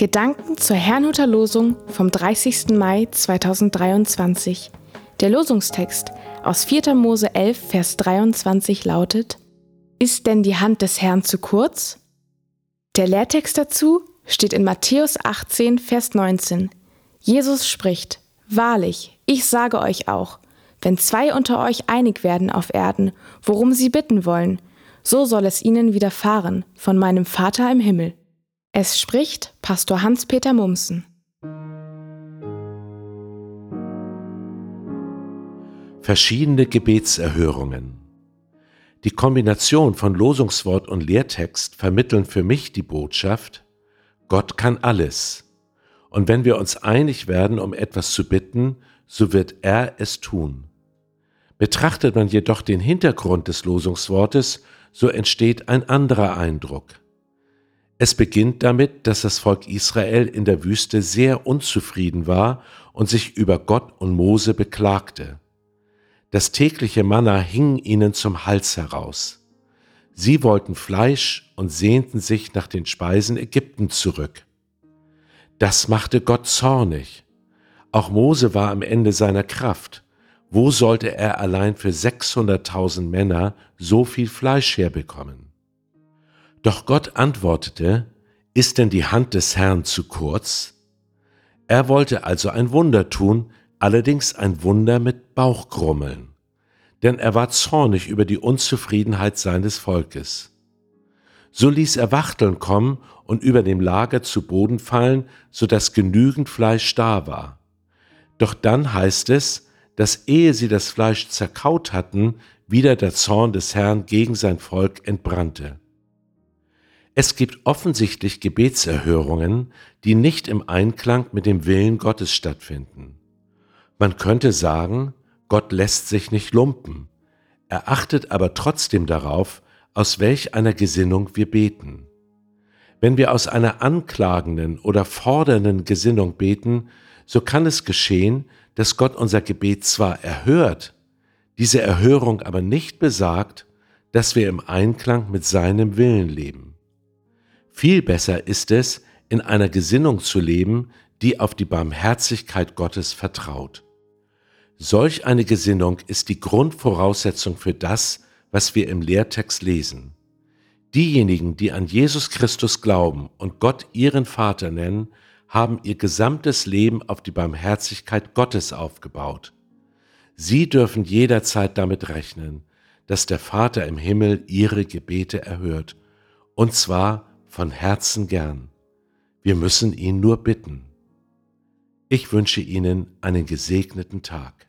Gedanken zur Herrnhuter Losung vom 30. Mai 2023. Der Losungstext aus 4. Mose 11, Vers 23 lautet: Ist denn die Hand des Herrn zu kurz? Der Lehrtext dazu steht in Matthäus 18, Vers 19. Jesus spricht: Wahrlich, ich sage euch auch, wenn zwei unter euch einig werden auf Erden, worum sie bitten wollen, so soll es ihnen widerfahren von meinem Vater im Himmel. Es spricht Pastor Hans-Peter Mumsen. Verschiedene Gebetserhörungen. Die Kombination von Losungswort und Lehrtext vermitteln für mich die Botschaft, Gott kann alles. Und wenn wir uns einig werden, um etwas zu bitten, so wird er es tun. Betrachtet man jedoch den Hintergrund des Losungswortes, so entsteht ein anderer Eindruck. Es beginnt damit, dass das Volk Israel in der Wüste sehr unzufrieden war und sich über Gott und Mose beklagte. Das tägliche Manna hing ihnen zum Hals heraus. Sie wollten Fleisch und sehnten sich nach den Speisen Ägypten zurück. Das machte Gott zornig. Auch Mose war am Ende seiner Kraft. Wo sollte er allein für 600.000 Männer so viel Fleisch herbekommen? Doch Gott antwortete, ist denn die Hand des Herrn zu kurz? Er wollte also ein Wunder tun, allerdings ein Wunder mit Bauchgrummeln, denn er war zornig über die Unzufriedenheit seines Volkes. So ließ er Wachteln kommen und über dem Lager zu Boden fallen, so dass genügend Fleisch da war. Doch dann heißt es, dass ehe sie das Fleisch zerkaut hatten, wieder der Zorn des Herrn gegen sein Volk entbrannte. Es gibt offensichtlich Gebetserhörungen, die nicht im Einklang mit dem Willen Gottes stattfinden. Man könnte sagen, Gott lässt sich nicht lumpen, er achtet aber trotzdem darauf, aus welch einer Gesinnung wir beten. Wenn wir aus einer anklagenden oder fordernden Gesinnung beten, so kann es geschehen, dass Gott unser Gebet zwar erhört, diese Erhörung aber nicht besagt, dass wir im Einklang mit seinem Willen leben. Viel besser ist es, in einer Gesinnung zu leben, die auf die Barmherzigkeit Gottes vertraut. Solch eine Gesinnung ist die Grundvoraussetzung für das, was wir im Lehrtext lesen. Diejenigen, die an Jesus Christus glauben und Gott ihren Vater nennen, haben ihr gesamtes Leben auf die Barmherzigkeit Gottes aufgebaut. Sie dürfen jederzeit damit rechnen, dass der Vater im Himmel ihre Gebete erhört, und zwar von Herzen gern. Wir müssen ihn nur bitten. Ich wünsche Ihnen einen gesegneten Tag.